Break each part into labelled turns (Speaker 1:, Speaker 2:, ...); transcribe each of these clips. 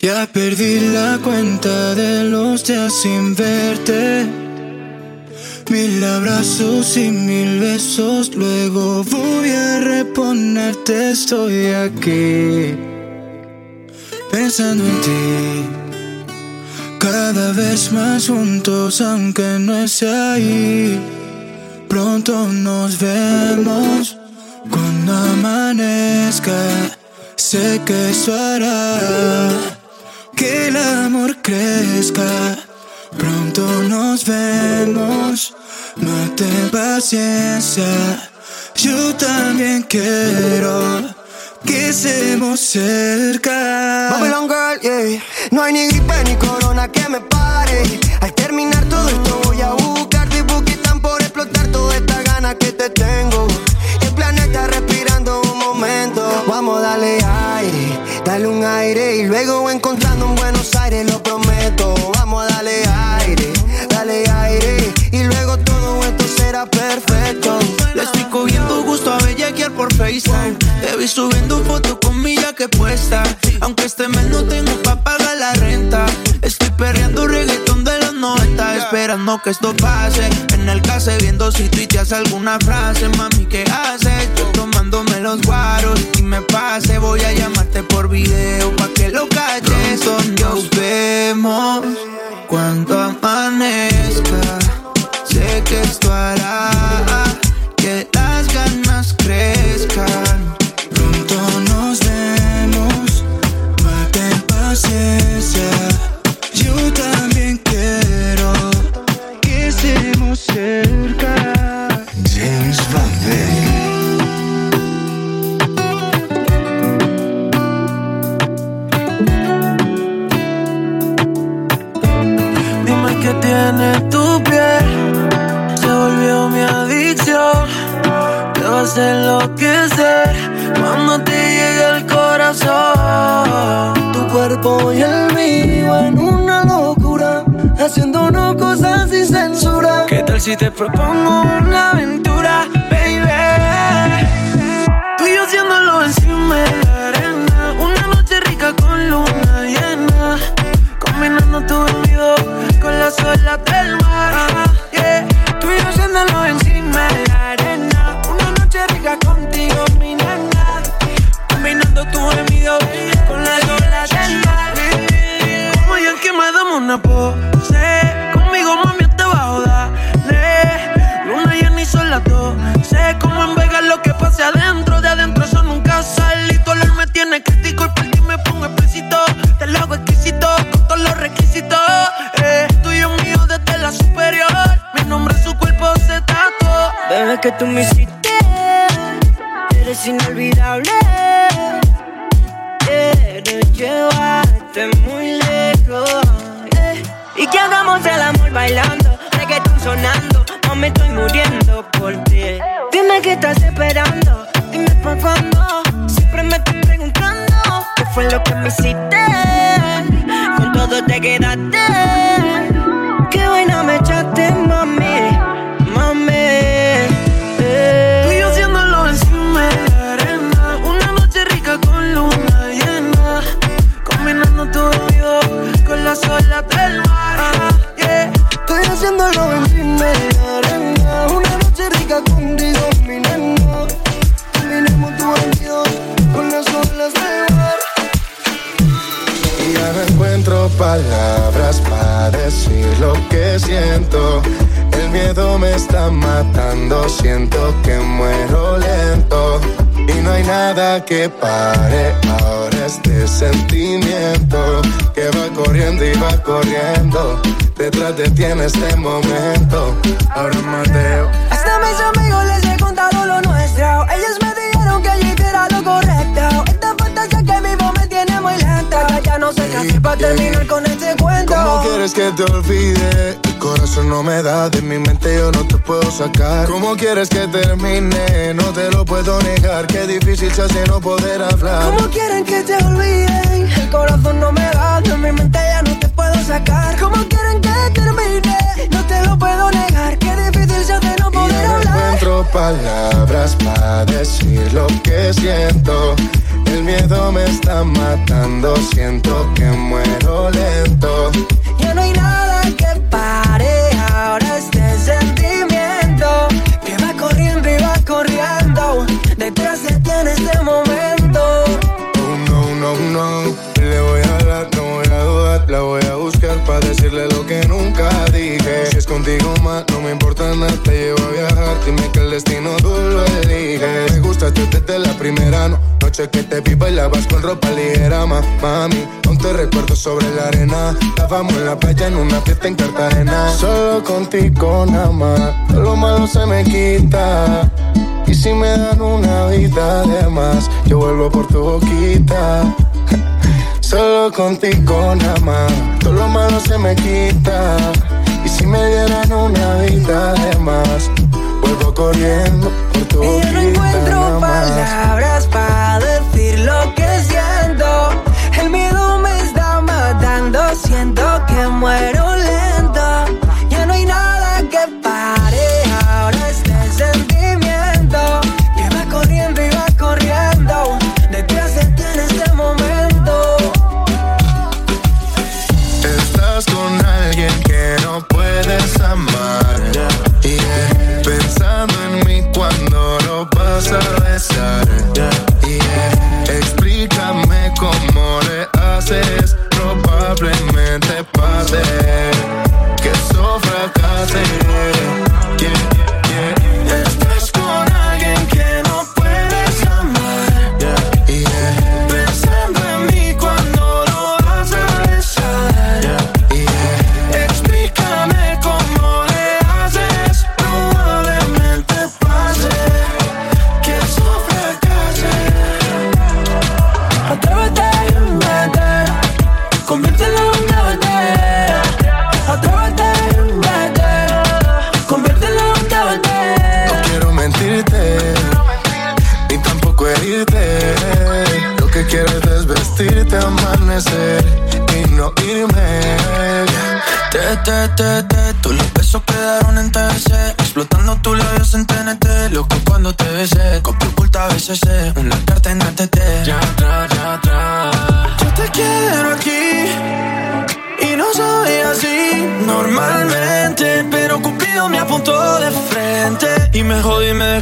Speaker 1: Ya perdí la cuenta de los días sin verte. Mil abrazos y mil besos, luego voy a reponerte. Estoy aquí pensando en ti. Cada vez más juntos, aunque no esté ahí. Pronto nos vemos cuando amanezca. Sé que eso hará que el amor crezca. Pronto nos vemos, mate paciencia. Yo también quiero que estemos cerca.
Speaker 2: No hay ni gripe ni corona que me pare. Al terminar todo esto voy a buscarte porque están por explotar toda esta gana que te tengo. Y el planeta respirando un momento. Vamos, dale aire, dale un aire y luego encontrando en Buenos Aires, lo prometo. Vamos a darle aire, dale aire y luego todo esto será perfecto.
Speaker 1: Le estoy cogiendo gusto a bellaquear por FaceTime. Te vi subiendo foto con mi que puesta. Aunque este mes no tengo pa' pagar la renta. Estoy perreando reggaetón de los 90. Esperando que esto pase. En el case viendo si tuiteas alguna frase. Mami, ¿qué haces? Yo tomándome los guaros y me pase. Voy a llamarte por video pa' que lo calles. Nos vemos cuando amanezca. Sé que esto hará que las ganas crezcan. Pronto nos vemos, mate paciencia. Cerca.
Speaker 3: James Van
Speaker 1: Dime qué tiene tu piel, se volvió mi adicción. Te vas a enloquecer cuando te llegue el corazón.
Speaker 2: Tu cuerpo y el mío en una locura, haciéndonos cosas sin censura.
Speaker 1: ¿Qué tal si te propongo una aventura, baby? Tú y yo haciéndolo encima de la arena, una noche rica con luna llena, combinando tu vestido con las olas del mar. Yeah. Tú y yo haciéndolo encima de
Speaker 3: palabras para decir lo que siento. El miedo me está matando, siento que muero lento. Y no hay nada que pare ahora este sentimiento que va corriendo y va corriendo. Detrás de ti en este momento. Ahora Mateo.
Speaker 2: Hasta mis amigos les he contado lo nuestro no sé qué hacer para terminar con este cuento
Speaker 3: ¿Cómo quieres que te olvide? El corazón no me da, de mi mente yo no te puedo sacar. ¿Cómo quieres que termine? No te lo puedo negar, qué difícil se hace no poder hablar.
Speaker 2: ¿Cómo quieren que te olviden? El corazón no me da, de mi mente ya no te puedo sacar ¿Cómo quieren que termine? No te lo puedo negar, qué difícil se hace no
Speaker 3: Y
Speaker 2: poder
Speaker 3: no
Speaker 2: hablar
Speaker 3: encuentro palabras para decir lo que siento. El miedo me está matando, siento que muero lento.
Speaker 4: Ya no hay nada que pare ahora este sentimiento que va corriendo y va corriendo. Detrás de ti en este momento.
Speaker 3: Oh no, no, no. Le voy a hablar, no voy a dudar, la voy a buscar para decirle lo que nunca dije. Si es contigo más, no me importa nada, te llevo a viajar. Dime que el destino tú lo eliges. Me gustaste desde la primera, no noche que te vi bailabas con ropa ligera, ma, mami. Aún te recuerdo sobre la arena. Estábamos en la playa en una fiesta en Cartagena. Solo contigo nada más, todo lo malo se me quita. Y si me dan una vida de más, yo vuelvo por tu boquita. Solo contigo nada más, todo lo malo se me quita. Y si me dieran una vida de más, vuelvo corriendo por tu boquita.
Speaker 4: Y yo no encuentro palabras para siento que muero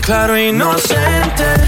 Speaker 5: claro, inocente.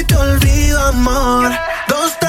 Speaker 5: y te olvido, amor. Dos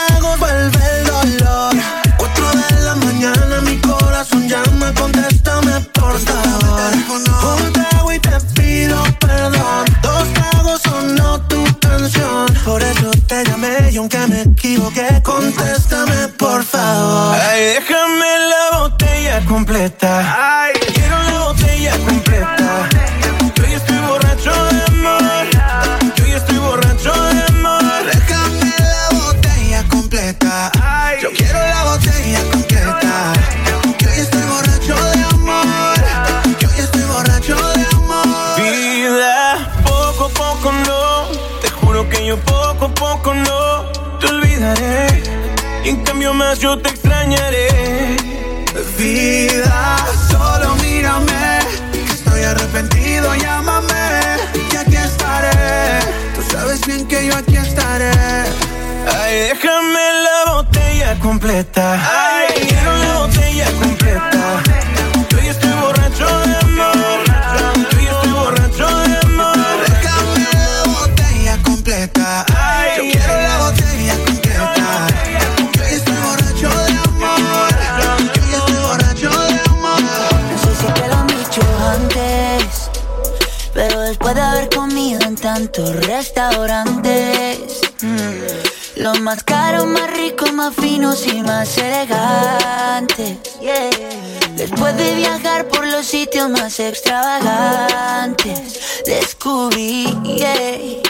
Speaker 6: restaurantes, mm, los más caros, más ricos, más finos y más elegantes. yeah. Después de viajar por los sitios más extravagantes, descubrí yeah,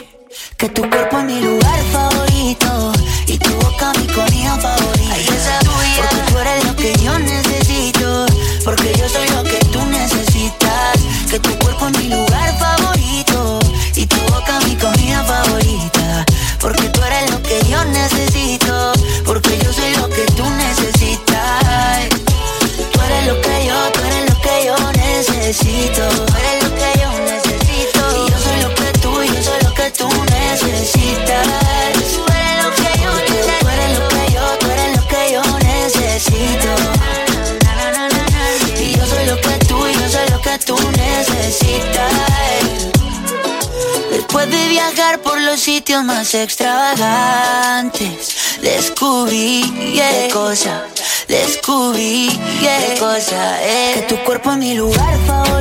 Speaker 6: que tu cuerpo es mi lugar favorito y tu boca mi comida favorita. Ay, esa tuya, porque tú eres lo que yo necesito, porque yo soy lo que tú necesitas. Que tu cuerpo es mi lugar favorito y tu boca mi comida favorita, porque tú eres lo que yo necesito, porque yo soy lo que tú necesitas. Tú eres lo que yo, tú eres lo que yo necesito. De viajar por los sitios más extravagantes, descubrí yeah, qué cosa, descubrí yeah, qué cosa, eh. que tu cuerpo es mi lugar favorito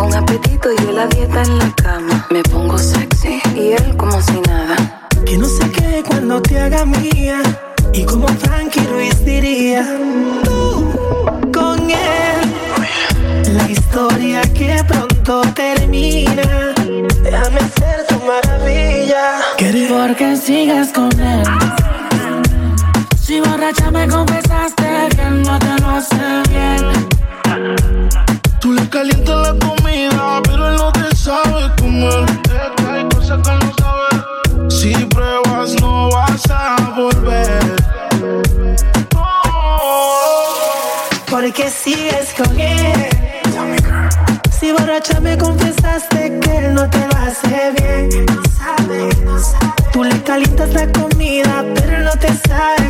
Speaker 7: Con apetito y él la dieta en la cama. Me pongo sexy y él como si nada.
Speaker 8: Que no se quede cuando te haga mía. Y como Frankie Ruiz diría, tú con él. La historia que pronto termina. Déjame ser tu maravilla.
Speaker 9: Porque sigues con él. Si borracha me confesaste que no te lo hace bien.
Speaker 10: Tú le calientas la comida, pero él no te sabe comer. Hay cosas que no sabe. Si pruebas, no vas a volver. Oh.
Speaker 8: Porque sigues con él. Si borracha me confesaste que él no te lo hace bien. Tú le calientas la comida, pero él no te sabe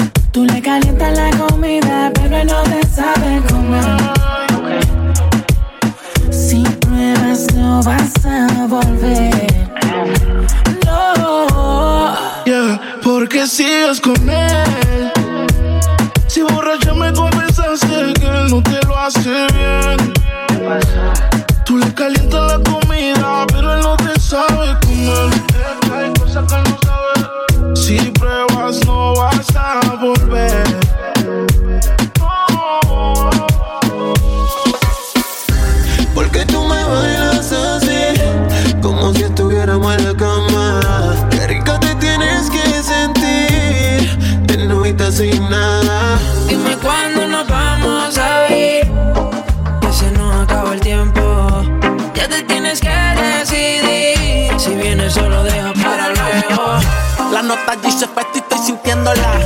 Speaker 9: Tú le calientas la comida, pero no te sabe comer. Si pruebas, no vas a volver. No.
Speaker 10: Yeah, porque sigues con él. Si borracha me confesaste que él no te lo hace bien. Tú le calientas la comida
Speaker 11: Porque tú me bailas así, como si estuviéramos en la cama. Qué rica te tienes que sentir, de novita sin nada.
Speaker 1: Dime cuándo nos vamos a ir, que se nos acabó el tiempo. Ya te tienes que decidir, si vienes solo deja para luego.
Speaker 12: La nota allí se y estoy sintiéndola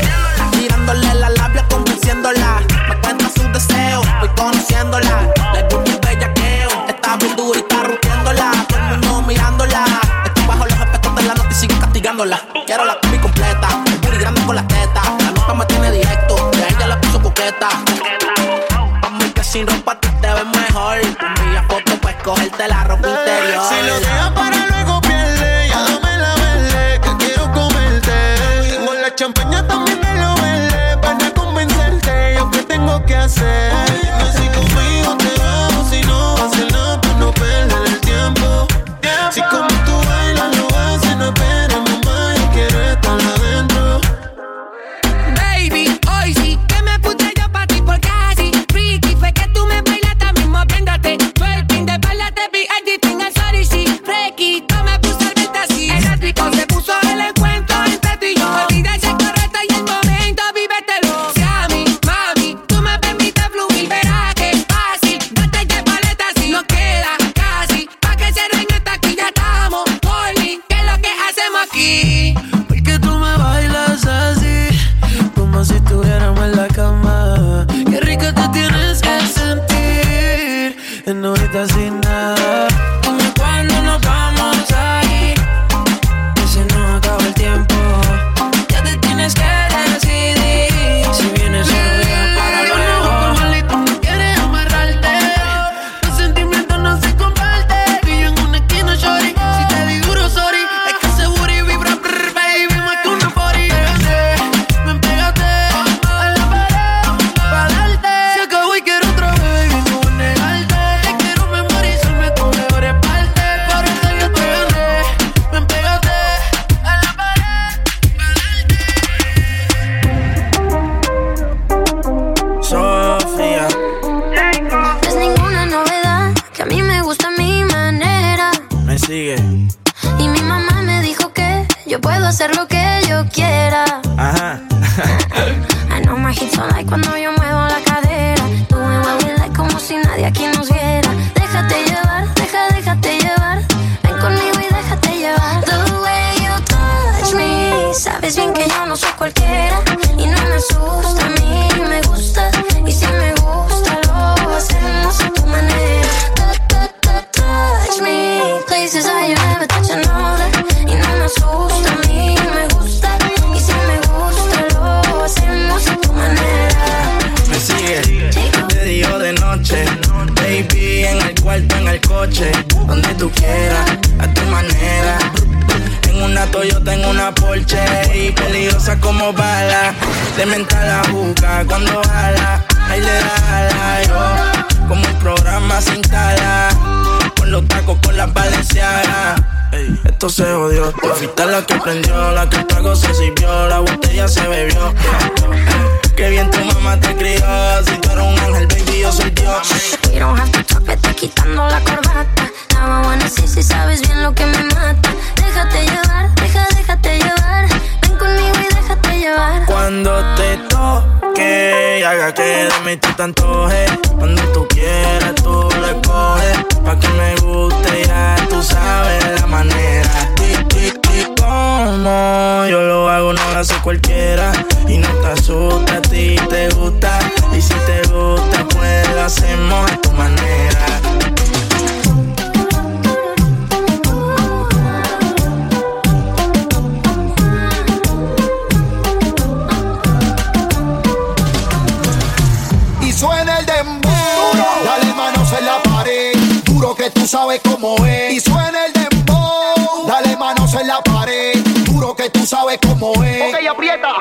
Speaker 12: Wiedersehen. esto se jodió. Tú fuiste la que prendió, la que el trago se sirvió, la botella se bebió. Qué bien tu mamá te crió, si tú eres un ángel, baby, yo soy Dios.
Speaker 13: We don't have to talk, vete quitando la corbata. Now I wanna see si sabes bien lo que me mata. Déjate llevar
Speaker 12: cuando te toque y haga que de mí tú te antojes. Cuando tú quieras, tú lo escoges. Pa' que me guste, ya tú sabes la manera. Y, y, y como yo lo hago, no lo hace cualquiera. Y no te asusta, a ti te gusta. Y si te gusta, pues lo hacemos a tu manera.
Speaker 14: tú sabes cómo es. Y suena el dembow, dale manos en la pared, duro que tú sabes cómo es.
Speaker 15: Ok, aprieta.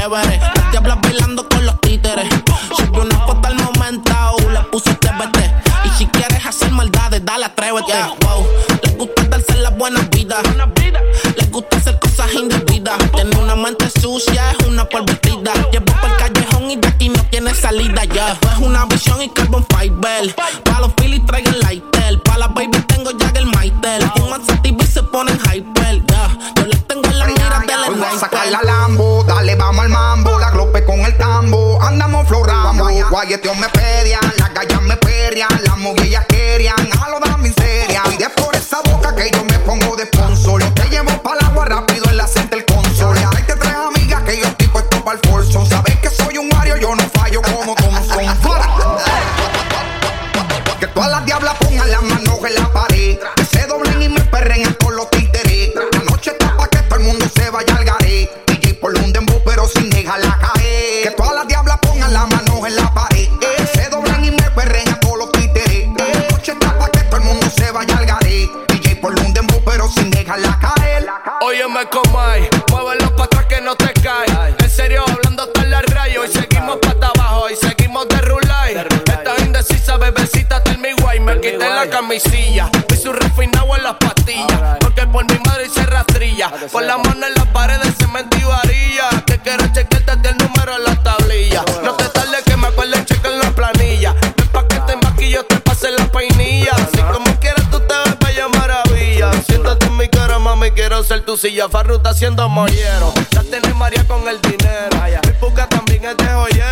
Speaker 15: Chévere. Las diablas bailando con los títeres. Subí una foto al momento. Le puse TBT. Y si quieres hacer maldades, dale, atrévete. Wow. Les gusta darse las buenas vidas. Les gusta hacer cosas indebidas. Tiene una mente sucia, es una pervertida. Llevo por el callejón y de aquí no tiene salida ya. Es una visión y carbon fiber. Pa' los Phillies traigan lighter.
Speaker 14: Guayeteo me pedian, las gallas me perrean, las movillas querían,
Speaker 16: quité la camisilla, vi su refinado en las pastillas. Porque por mi madre hice rastrilla. Con la mano en la pared de cemento y varilla. Que quiero chequearte el número en la tablilla. No te tardes que me acuerde checar la planilla. Ven pa' que te maquillo, te pase la peinilla. Si como quieras tú te ves bella maravilla. Siéntate en mi cara, mami, quiero ser tu silla. Farruta haciendo mollero. Ya tenés María con el dinero. Mi puca también es de joyero.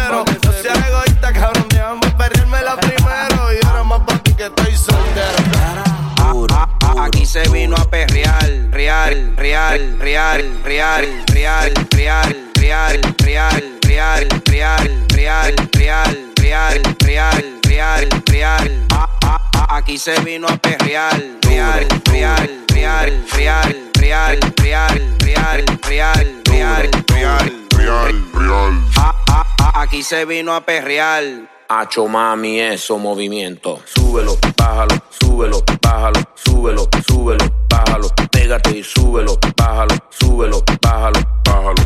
Speaker 17: Se vino a perrear, real, real, real, real, real, real, real, real, real, real, real, real, real, real, real, real. Aquí se vino a perrear, real, real, real, real, real, real, real, real, real, real, real, real. Aquí se vino a perrear.
Speaker 18: Hacho mami, eso movimiento. Súbelo, bájalo, súbelo, bájalo, súbelo, súbelo, bájalo. Pégate y súbelo, bájalo, súbelo, bájalo, bájalo,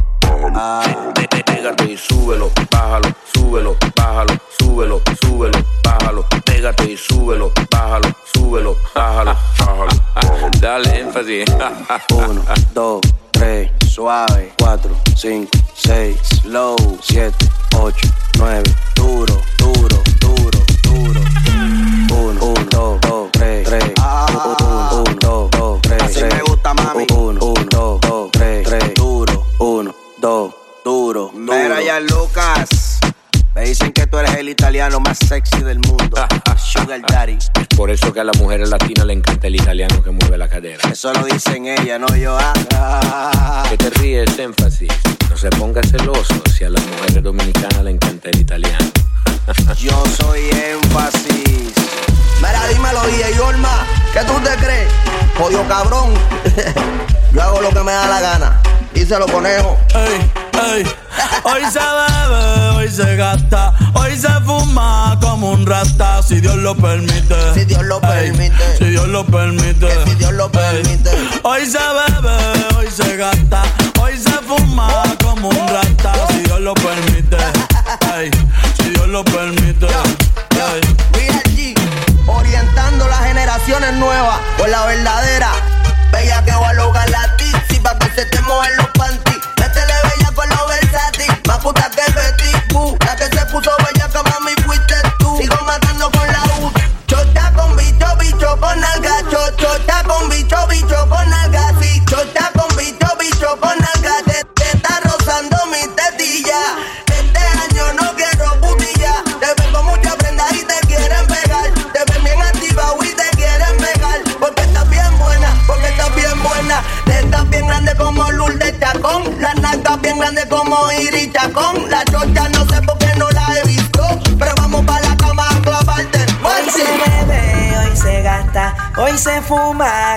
Speaker 18: bájalo. Pé- Pégate y súbelo, bájalo, súbelo, bájalo, súbelo, súbelo, bájalo. Pégate y súbelo, bájalo, súbelo, bájalo, bájalo. Dale énfasis.
Speaker 17: Uno, dos, 3, suave, 4, 5, 6, slow, 7, 8, 9, duro, duro, duro, duro. 1, 1, 2, 2, 3, 3, 1, 1, 2, 3, 3.
Speaker 14: Así me gusta, mami.
Speaker 17: 1, 1, 2, 2, 3, 3, duro, 1, 2, duro.
Speaker 14: Mira ya, Lucas, me tú eres el italiano más sexy del mundo. Sugar Daddy.
Speaker 18: Es por eso que a las mujeres latinas le encanta el italiano que mueve la cadera.
Speaker 14: Eso lo dicen ella, no yo. ah.
Speaker 18: ¿Qué te ríes, énfasis? No se ponga celoso si a las mujeres dominicanas le encanta el italiano.
Speaker 14: Yo soy énfasis.
Speaker 2: Mira, dímelo, DJ Olma, ¿qué tú te crees? Jodido cabrón. Yo hago lo que me da la gana. Díselo, conejo.
Speaker 19: Ey, ey. Hoy se bebe, hoy se gasta, hoy se fuma como un rata, si Dios lo permite.
Speaker 2: Si Dios lo
Speaker 19: Ey,
Speaker 2: permite.
Speaker 19: Si Dios lo permite.
Speaker 2: Que si Dios lo permite.
Speaker 19: Hoy se bebe, hoy se gasta, hoy se fuma como un rata, si Dios lo permite. Ey, si Dios lo permite. Ey.
Speaker 2: Real G, orientando las generaciones nueva o la verdadera.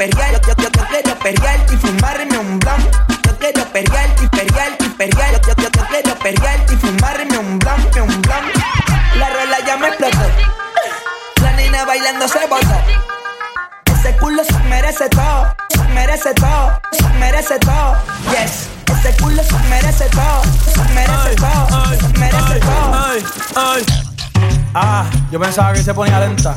Speaker 20: Perrear. Yo, yo, yo, quiero perrearte y fumarme un blunt. Yo quiero perrearte y perrearte y perrear. Yo, yo, yo, quiero perrearte y fumarme un blunt, un blunt. La rola ya me explotó. La nena bailando se botó. Ese culo se merece todo, se merece todo, se merece todo. Yes, ese culo se merece todo, se merece todo, se merece todo.
Speaker 19: Ay, ay. Ah, yo pensaba que se ponía lenta.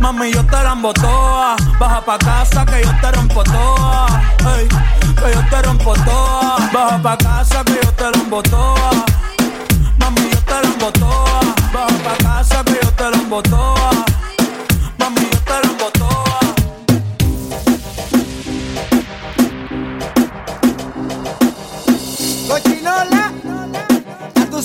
Speaker 19: Mami, yo te la embotoa. Baja pa' casa que yo te rompo toa. Que yo te rompo toa. Baja pa' casa que yo te la embotoa. Mami, yo te la embotoa. Baja pa' casa que yo te la embotoa. Mami, yo te la
Speaker 21: ya tú